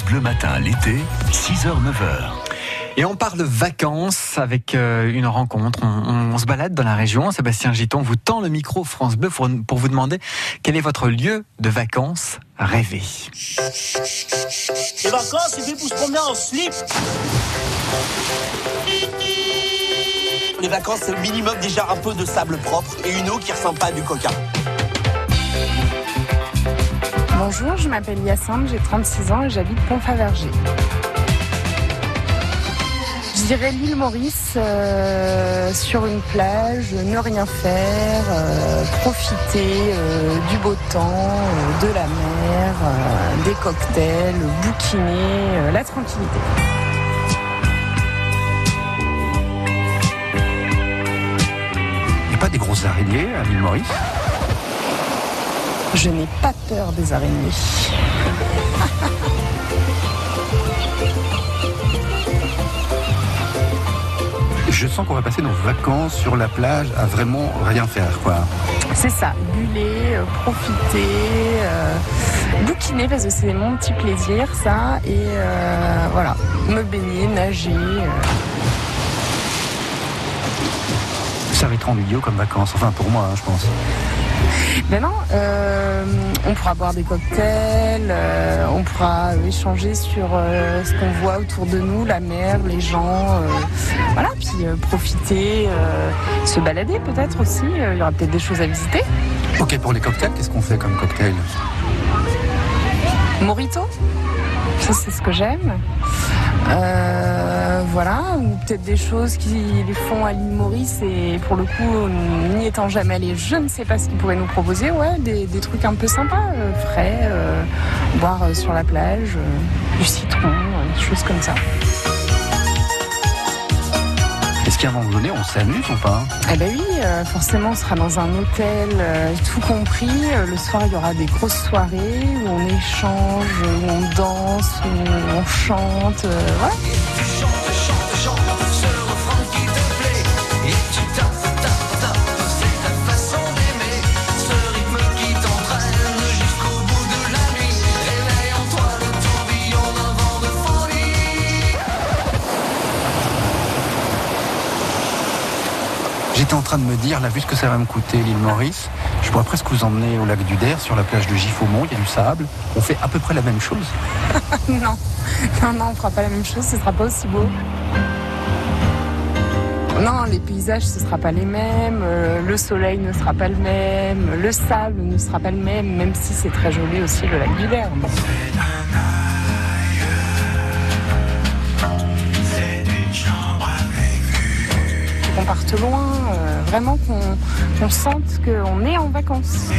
France Bleu Matin l'été, 6h, 9h. Et on parle vacances avec euh, une rencontre. On, on se balade dans la région. Sébastien Giton vous tend le micro France Bleu pour, pour vous demander quel est votre lieu de vacances rêvé. Les vacances, c'est fait pour se promener en slip. Les vacances, c'est le minimum déjà un peu de sable propre et une eau qui ressemble pas à du coca. Bonjour, je m'appelle Yacine, j'ai 36 ans et j'habite Pont-Faverger. Je dirais l'île Maurice euh, sur une plage, ne rien faire, euh, profiter euh, du beau temps, de la mer, des cocktails, bouquiner, la tranquillité. Il n'y a pas des grosses araignées à l'île Maurice? Je n'ai pas peur des araignées. Je sens qu'on va passer nos vacances sur la plage à vraiment rien faire, quoi. C'est ça, buller, euh, profiter, euh, bouquiner parce que c'est mon petit plaisir ça et euh, voilà, me baigner, nager. Ça va être ennuyeux comme vacances, enfin pour moi, hein, je pense. Mais non, euh, on pourra boire des cocktails, euh, on pourra échanger sur euh, ce qu'on voit autour de nous, la mer, les gens, voilà, puis profiter, se balader peut-être aussi. Il y aura peut-être des choses à visiter. Ok, pour les cocktails, qu'est-ce qu'on fait comme cocktail? Morito, ça c'est ce que j'aime. Euh, voilà, ou peut-être des choses qui les font à l'île Maurice et pour le coup, n'y étant jamais allé, je ne sais pas ce qu'ils pourraient nous proposer. Ouais, des, trucs un peu sympas, euh, frais, euh, boire euh, sur la plage, du citron, des choses comme ça. Qu'à un moment donné, on s'amuse ou pas? Eh ben oui, euh, forcément, on sera dans un hôtel, euh, tout compris. Euh, le soir, il y aura des grosses soirées où on échange, où on danse, où on chante. euh, voilà. J'étais en train de me dire, là, vu ce que ça va me coûter l'île Maurice, je pourrais presque vous emmener au lac du Der, sur la plage de Giffaumont, il y a du sable. On fait à peu près la même chose. Non, non, non, on fera pas la même chose, ce sera pas aussi beau. Non, les paysages, ce sera pas les mêmes, euh, le soleil ne sera pas le même, le sable ne sera pas le même, même si c'est très joli aussi le lac du Der. Qu'on parte loin, euh, vraiment qu'on sente qu'on est en vacances.